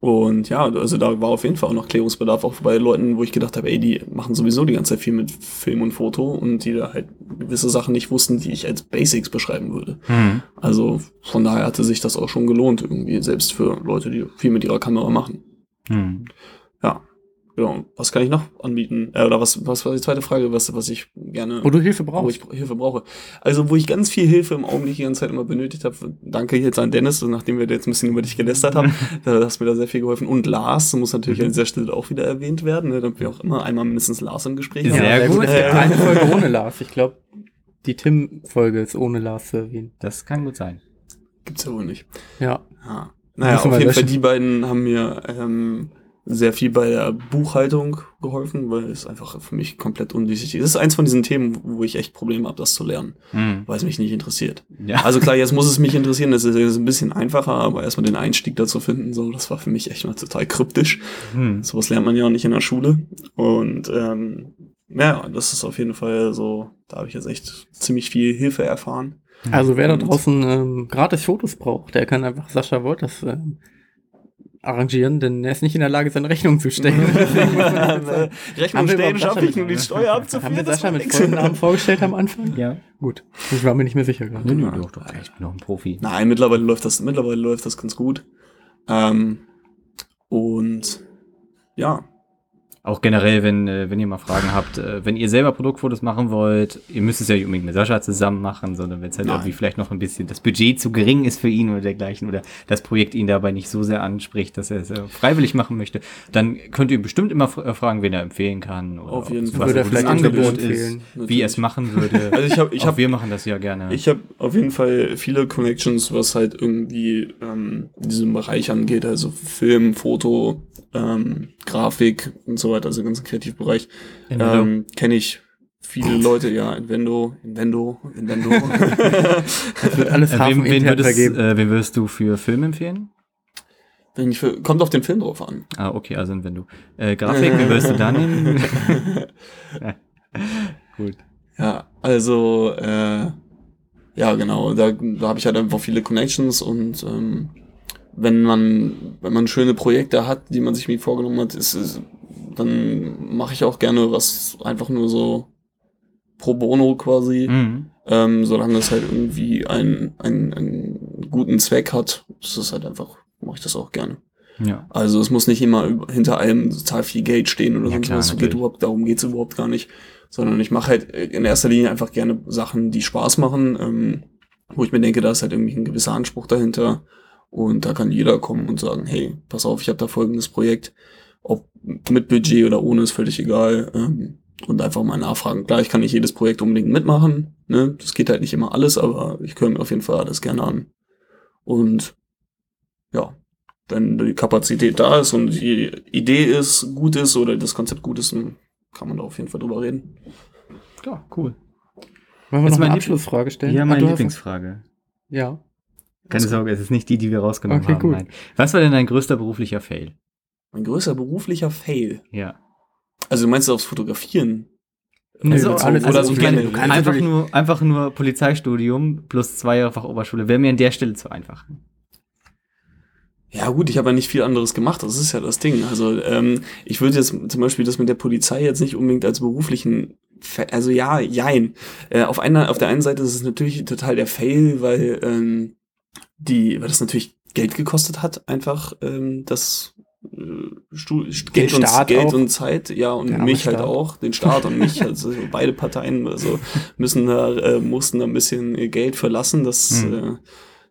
und ja, also da war auf jeden Fall auch noch Klärungsbedarf, auch bei Leuten, wo ich gedacht habe, ey, die machen sowieso die ganze Zeit viel mit Film und Foto und die da halt gewisse Sachen nicht wussten, die ich als Basics beschreiben würde. Mhm. Also von daher hatte sich das auch schon gelohnt, irgendwie, selbst für Leute, die viel mit ihrer Kamera machen. Mhm. Ja. Genau. Was kann ich noch anbieten? Äh, oder was, was war die zweite Frage, was, was ich gerne, Wo du Hilfe wo brauchst. ich Hilfe brauche? Also, wo ich ganz viel Hilfe im Augenblick die ganze Zeit immer benötigt habe, danke jetzt an Dennis, nachdem wir jetzt ein bisschen über dich gelästert haben, da hast mir da sehr viel geholfen. Und Lars muss natürlich an dieser Stelle auch wieder erwähnt werden, ne, damit wir auch immer einmal mindestens Lars im Gespräch haben. Sehr gut. Es gibt eine Folge ohne Lars. Ich glaube, die Tim-Folge ist ohne Lars zu erwähnen. Das kann gut sein. Gibt's ja wohl nicht. Ja. Ja. Naja, Müssen auf jeden Fall, löschen. die beiden haben mir ähm, sehr viel bei der Buchhaltung geholfen, weil es einfach für mich komplett undurchsichtig ist. Das ist eins von diesen Themen, wo ich echt Probleme habe, das zu lernen, Mhm. weil es mich nicht interessiert. Ja. Also klar, jetzt muss es mich interessieren, das ist jetzt ein bisschen einfacher, aber erstmal den Einstieg dazu finden, so, das war für mich echt mal total kryptisch. Mhm. Sowas lernt man ja auch nicht in der Schule. Und ähm, ja, das ist auf jeden Fall so, da habe ich jetzt echt ziemlich viel Hilfe erfahren. Also wer da draußen ähm, gratis Fotos braucht, der kann einfach Sascha Wolters ähm, arrangieren, denn er ist nicht in der Lage, seine Rechnung zu stellen. Sagen. Rechnung stellen schaffe ich, nur die mit- Steuer abzuführen. Haben wir das Sascha mit vollen Namen vorgestellt am Anfang? Ja. Gut. Ich war mir nicht mehr sicher gerade. Nö, doch, doch, ich bin noch ein Profi. Nein, mittlerweile läuft das, mittlerweile läuft das ganz gut. Ähm, und ja, Auch generell, wenn, äh, wenn ihr mal Fragen habt, äh, wenn ihr selber Produktfotos machen wollt, ihr müsst es ja nicht unbedingt mit Sascha zusammen machen, sondern wenn es halt Nein. irgendwie vielleicht noch ein bisschen das Budget zu gering ist für ihn oder dergleichen oder das Projekt ihn dabei nicht so sehr anspricht, dass er es äh, freiwillig machen möchte, dann könnt ihr bestimmt immer fragen, wen er empfehlen kann oder Auf jeden Fall. was er ein gutes Angebot ist, empfehlen? wie er es machen würde. also ich habe ich hab, wir machen das ja gerne. ich hab auf jeden Fall viele Connections, was halt irgendwie ähm, diesen Bereich angeht, also Film, Foto, ähm, Grafik und so weiter, also den ganzen Kreativbereich. Invendo. Ähm, Kenne ich viele Leute, ja, Invendo, Invendo, Invendo. Das wird alles äh, wem, wen, würdest, äh, wen würdest du für Film empfehlen? Wenn ich für, kommt auf den Film drauf an. Ah, okay, also du äh, Grafik, wen würdest du da nehmen? Gut. Ja, also, äh, ja, genau, da, da habe ich halt einfach viele Connections und ähm, wenn man, wenn man schöne Projekte hat, die man sich mir vorgenommen hat, ist, es, dann mache ich auch gerne was einfach nur so pro bono quasi, Mhm. ähm, solange es halt irgendwie einen, einen, einen guten Zweck hat. Das ist halt einfach, mache ich das auch gerne. Ja. Also es muss nicht immer hinter allem total viel Geld stehen oder Ja, sonst klar, was. Geht überhaupt, darum geht's überhaupt gar nicht. Sondern ich mache halt in erster Linie einfach gerne Sachen, die Spaß machen, ähm, wo ich mir denke, da ist halt irgendwie ein gewisser Anspruch dahinter. Und da kann jeder kommen und sagen, hey, pass auf, ich habe da folgendes Projekt. Ob mit Budget oder ohne, ist völlig egal. Ähm, und einfach mal nachfragen. Klar, ich kann nicht jedes Projekt unbedingt mitmachen, ne? Das geht halt nicht immer alles, aber ich höre mir auf jeden Fall alles gerne an. Und ja, wenn die Kapazität da ist und die Idee ist, gut ist oder das Konzept gut ist, dann kann man da auf jeden Fall drüber reden. Ja, cool. Wollen wir ist noch eine Abschlussfrage stellen? Ja, Ah, meine Lieblingsfrage. Ja. Keine Sorge, es ist nicht die, die wir rausgenommen Okay, haben. gut. Nein. Was war denn dein größter beruflicher Fail? Mein größter beruflicher Fail. Ja. Also du meinst aufs Fotografieren? Nö, Also alles- oder so ich gerne. meine, du kannst einfach, nur, einfach nur Polizeistudium plus zwei Jahre Fachoberschule wäre mir an der Stelle zu einfach. Ja gut, ich habe ja nicht viel anderes gemacht, das ist ja das Ding. Also ähm, ich würde jetzt zum Beispiel das mit der Polizei jetzt nicht unbedingt als beruflichen, Fa- also ja, jein. Äh, auf, einer, auf der einen Seite ist es natürlich total der Fail, weil ähm, die, weil das natürlich Geld gekostet hat, einfach ähm, das äh, Stu Geld, und, Geld und Zeit, ja, und Der mich halt Staat. auch, den Staat und mich, also beide Parteien, also müssen da, äh, mussten da ein bisschen äh, Geld verlassen, dass, Hm. äh,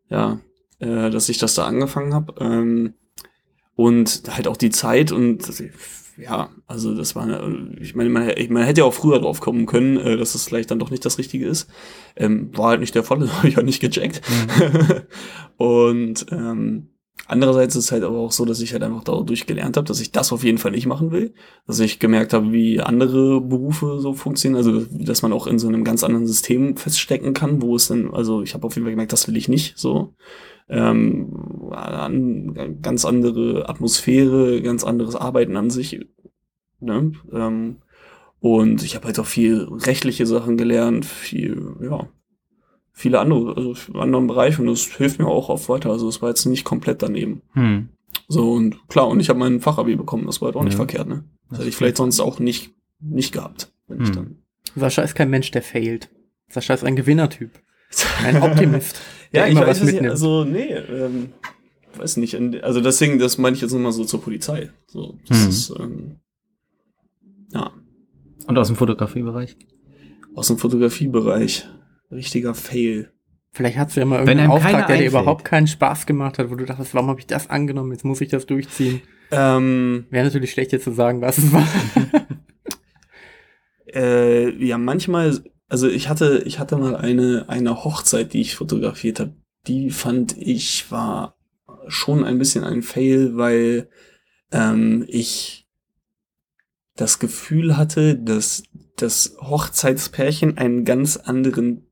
ja, äh, dass ich das da angefangen habe. Ähm, und halt auch die Zeit und ja, also das war, ich meine, man, man hätte ja auch früher drauf kommen können, äh, dass es vielleicht dann doch nicht das Richtige ist. Ähm, war halt nicht der Fall, das habe ich halt nicht gecheckt. und ähm, andererseits ist es halt aber auch so, dass ich halt einfach dadurch gelernt habe, dass ich das auf jeden Fall nicht machen will. Dass ich gemerkt habe, wie andere Berufe so funktionieren, also dass man auch in so einem ganz anderen System feststecken kann, wo es dann, also ich habe auf jeden Fall gemerkt, das will ich nicht so. Ähm, an, ganz andere Atmosphäre, ganz anderes Arbeiten an sich. Ne? Ähm, und ich habe halt auch viel rechtliche Sachen gelernt, viel, ja, viele andere, also anderen Bereichen und das hilft mir auch oft weiter. Also es war jetzt nicht komplett daneben. Hm. So und klar, und ich habe mein Fachabi bekommen, das war halt auch nicht Ja. verkehrt, ne? Das Das hätte ich vielleicht sonst auch nicht, nicht gehabt, wenn ich Hm. dann. Sascha ist kein Mensch, der failt. Sascha ist ein Gewinnertyp. Ein Optimist. Ja, ich immer weiß was nicht, mitnimmt. also nee, ähm, weiß nicht. Also deswegen, das meine ich jetzt nochmal so zur Polizei. So, das Hm. ist, ähm, ja, Und aus dem Fotografiebereich? aus dem Fotografiebereich. Richtiger Fail. Vielleicht hast du ja mal irgendeinen Auftrag, der dir überhaupt keinen Spaß gemacht hat, wo du dachtest, warum habe ich das angenommen? Jetzt muss ich das durchziehen. Ähm, Wäre natürlich schlecht jetzt zu sagen, was es war. äh, ja, manchmal, also ich hatte, ich hatte mal eine, eine Hochzeit, die ich fotografiert habe. Die fand ich war schon ein bisschen ein Fail, weil ähm, ich das Gefühl hatte, dass das Hochzeitspärchen einen ganz anderen,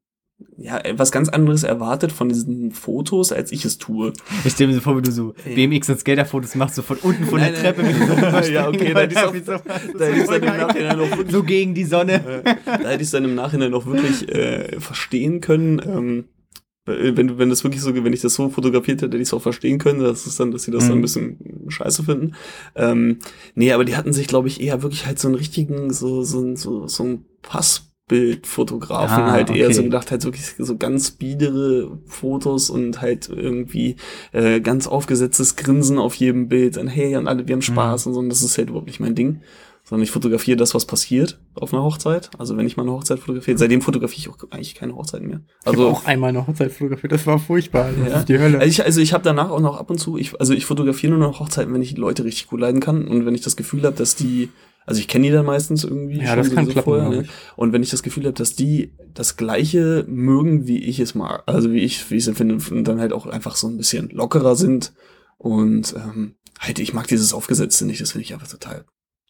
ja, etwas ganz anderes erwartet von diesen Fotos, als ich es tue. Ich stelle mir so vor, wie du so Ja. BMX und Skaterfotos machst, so von unten von Nein, der nein. Treppe. Mit so Ja, okay, dann ist auch- so, dann dann im Nachhinein auch wirklich- so gegen die Sonne. da hätte ich es dann im Nachhinein noch wirklich äh, verstehen können. Ähm, wenn du, wenn das wirklich so, wenn ich das so fotografiert hätte, hätte ich es auch verstehen können, dass es dann, dass sie das dann Mhm. ein bisschen scheiße finden. Ähm, nee, aber die hatten sich, glaube ich, eher wirklich halt so einen richtigen, so, so, so, so ein Passbildfotografen Ah, halt eher okay. so gedacht, halt wirklich so ganz biedere Fotos und halt irgendwie äh, ganz aufgesetztes Grinsen auf jedem Bild und hey, und alle, wir haben Spaß und so, und das ist halt überhaupt nicht mein Ding sondern ich fotografiere das, was passiert auf einer Hochzeit. Also wenn ich mal eine Hochzeit fotografiere, seitdem fotografiere ich auch eigentlich keine Hochzeiten mehr. Ich habe Also, auch einmal eine Hochzeit fotografiert, das war furchtbar. Das Ja. ist die Hölle. also ich, also ich habe danach auch noch ab und zu, ich, also ich fotografiere nur noch Hochzeiten, wenn ich die Leute richtig gut leiden kann und wenn ich das Gefühl habe, dass die, also ich kenne die dann meistens irgendwie Ja, das kann sowieso klappen, glaub ne? Und wenn ich das Gefühl habe, dass die das Gleiche mögen, wie ich es mag, also wie ich, wie ich es empfinde, und dann halt auch einfach so ein bisschen lockerer sind und ähm, halt, ich mag dieses Aufgesetzte nicht, das finde ich einfach total,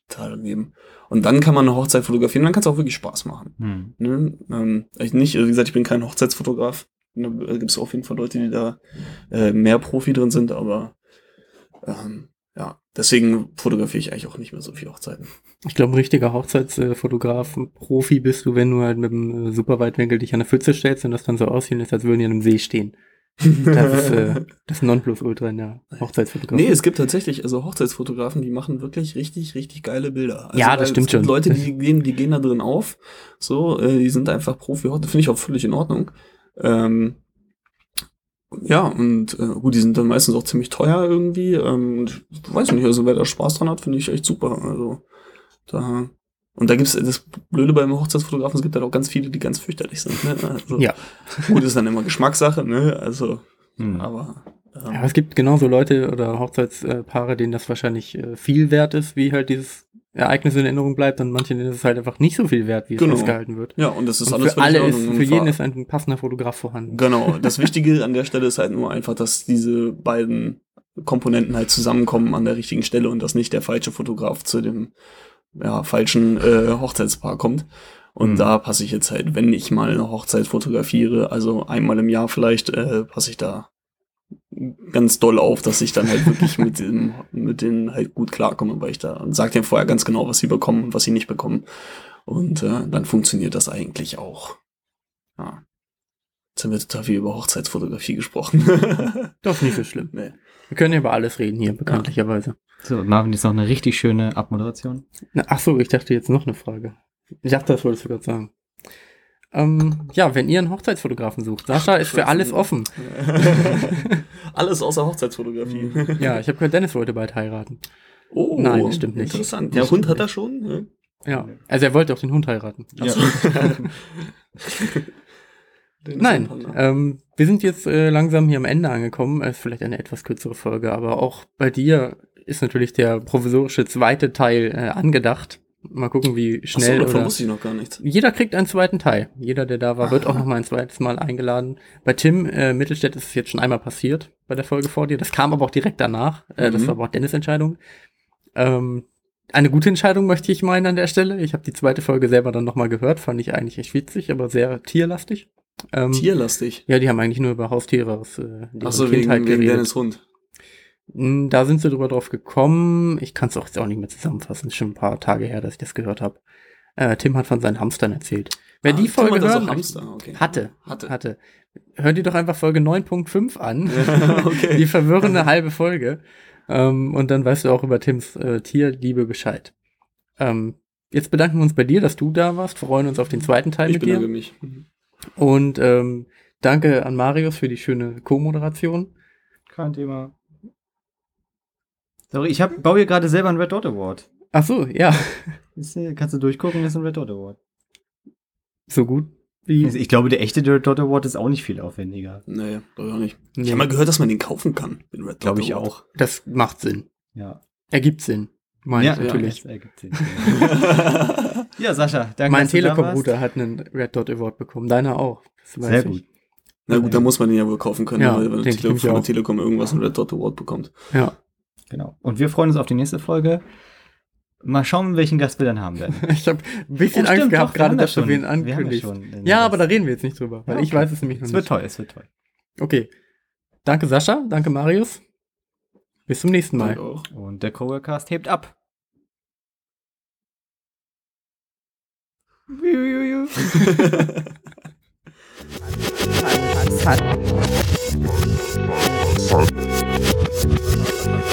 total daneben. Und dann kann man eine Hochzeit fotografieren, dann kann es auch wirklich Spaß machen. Hm. Ne? Ähm, ich nicht, wie gesagt, ich bin kein Hochzeitsfotograf. Da gibt es auf jeden Fall Leute, die da äh, mehr Profi drin sind, aber ähm, deswegen fotografiere ich eigentlich auch nicht mehr so viel Hochzeiten. Ich glaube, ein richtiger Hochzeitsfotograf, Profi bist du, wenn du halt mit dem äh, Superweitwinkel dich an der Pfütze stellst und das dann so aussehen lässt, als würden die an einem See stehen. Das ist äh, das Nonplusultra in der Hochzeitsfotografie. Nee, es gibt tatsächlich, also Hochzeitsfotografen, die machen wirklich richtig, richtig geile Bilder. Also, Ja, das stimmt es gibt schon. Leute, die gehen, die gehen da drin auf. So, äh, die sind einfach Profi. Das finde ich auch völlig in Ordnung. Ähm, ja, und äh, gut, die sind dann meistens auch ziemlich teuer irgendwie. Ähm, und ich weiß nicht, also wer da Spaß dran hat, finde ich echt super. Also da. Und da gibt's das Blöde beim Hochzeitsfotografen, es gibt halt auch ganz viele, die ganz fürchterlich sind. Ne? Also, Ja. Gut, ist dann immer Geschmackssache, ne? Also, Hm. aber. Ähm, Ja, es gibt genauso Leute oder Hochzeitspaare, denen das wahrscheinlich äh, viel wert ist, wie halt dieses Ereignis in Erinnerung bleibt, an manchen ist es halt einfach nicht so viel wert, wie es Genau. festgehalten wird. Ja, und das ist Und alles für alle ist, für jeden ist ein passender Fotograf vorhanden. Genau. Das Wichtige an der Stelle ist halt nur einfach, dass diese beiden Komponenten halt zusammenkommen an der richtigen Stelle und dass nicht der falsche Fotograf zu dem ja, falschen äh, Hochzeitspaar kommt. Und Mhm. da passe ich jetzt halt, wenn ich mal eine Hochzeit fotografiere, also einmal im Jahr vielleicht, äh, passe ich da ganz doll auf, dass ich dann halt wirklich mit dem, mit denen halt gut klarkomme, weil ich da sag denen vorher ganz genau, was sie bekommen und was sie nicht bekommen. Und äh, dann funktioniert das eigentlich auch. Ja. Jetzt haben wir total viel über Hochzeitsfotografie gesprochen. Ist nicht so schlimm. nee. Wir können ja über alles reden hier, bekanntlicherweise. So, Marvin, jetzt noch eine richtig schöne Abmoderation. Na, ach so, ich dachte jetzt noch eine Frage. Ich dachte, das wolltest du gerade sagen. Ähm, ja, wenn ihr einen Hochzeitsfotografen sucht, Sascha ist für alles offen. Alles außer Hochzeitsfotografie. Ja, ich habe gehört, Dennis wollte bald heiraten. Oh, Nein, das stimmt nicht. Interessant. Der Hund hat er schon. Ne? Ja, also er wollte auch den Hund heiraten. Ist Nein, ähm, wir sind jetzt äh, langsam hier am Ende angekommen. Es ist vielleicht eine etwas kürzere Folge, aber auch bei dir ist natürlich der provisorische zweite Teil äh, angedacht. Mal gucken, wie Ach so, schnell. davon oder wusste ich noch gar nichts. jeder kriegt einen zweiten Teil. Jeder, der da war, wird auch noch mal ein zweites Mal eingeladen. Bei Tim äh, Mittelstädt ist es jetzt schon einmal passiert bei der Folge vor dir. Das kam aber auch direkt danach. Äh, Das Mhm. war aber auch Dennis Entscheidung. Ähm, eine gute Entscheidung möchte ich meinen an der Stelle. Ich habe die zweite Folge selber dann noch mal gehört. Fand ich eigentlich echt witzig, aber sehr tierlastig. Ähm, Tierlastig. Ja, die haben eigentlich nur über Haustiere aus äh, Ach so, wegen, wegen Dennis Hund. Mm, Da sind sie drüber drauf gekommen. Ich kann es auch jetzt auch nicht mehr zusammenfassen. Ist schon ein paar Tage her, dass ich das gehört habe. Äh, Tim hat von seinen Hamstern erzählt. Wer Ah, die Folge hat also hören okay. hatte, Hatte. hatte. Hört ihr doch einfach Folge 9.5 an. okay. Die verwirrende halbe Folge. Ähm, und dann weißt du auch über Tims äh, Tierliebe Bescheid. Ähm, jetzt bedanken wir uns bei dir, dass du da warst. Freuen uns auf den zweiten Teil Ich mit bedanke dir. mich. Und ähm, danke an Marius für die schöne Co-Moderation. Kein Thema. Sorry, ich hab, baue hier gerade selber einen Red Dot Award. Ach so, ja, Ist, äh, kannst du durchgucken, ist ein Red Dot Award. so gut wie. Ich glaube, der echte Red Dot Award ist auch nicht viel aufwendiger. Nee, glaube ich auch nicht. Nee. Ich habe mal gehört, dass man den kaufen kann. Den Red Glaube Dot ich Award. auch. Das macht Sinn. Ja. Ergibt Sinn. Meine ich natürlich. das ergibt Sinn. ja, Sascha, danke. mein Telekom-Router hat einen Red Dot Award bekommen. Deiner auch. Das Sehr ich. gut. Na gut, da muss man den ja wohl kaufen können, Ja, weil wenn denke ich Tele nämlich von der. Telekom irgendwas einen Red Dot Award bekommt. Ja. Genau. Und wir freuen uns auf die nächste Folge. Mal schauen, welchen Gast wir dann haben werden. Ich habe ein bisschen Oh, Angst stimmt, gehabt, doch, gerade, ja dass du schon- wen wir haben ja ankündigst. Ja, Gast. aber da reden wir jetzt nicht drüber, weil Ja, ich okay. weiß es nämlich noch Es wird nicht. toll, es wird toll. Okay. Danke Sascha, danke Marius. Bis zum nächsten Mal. Und der Coworkast hebt ab. Hat-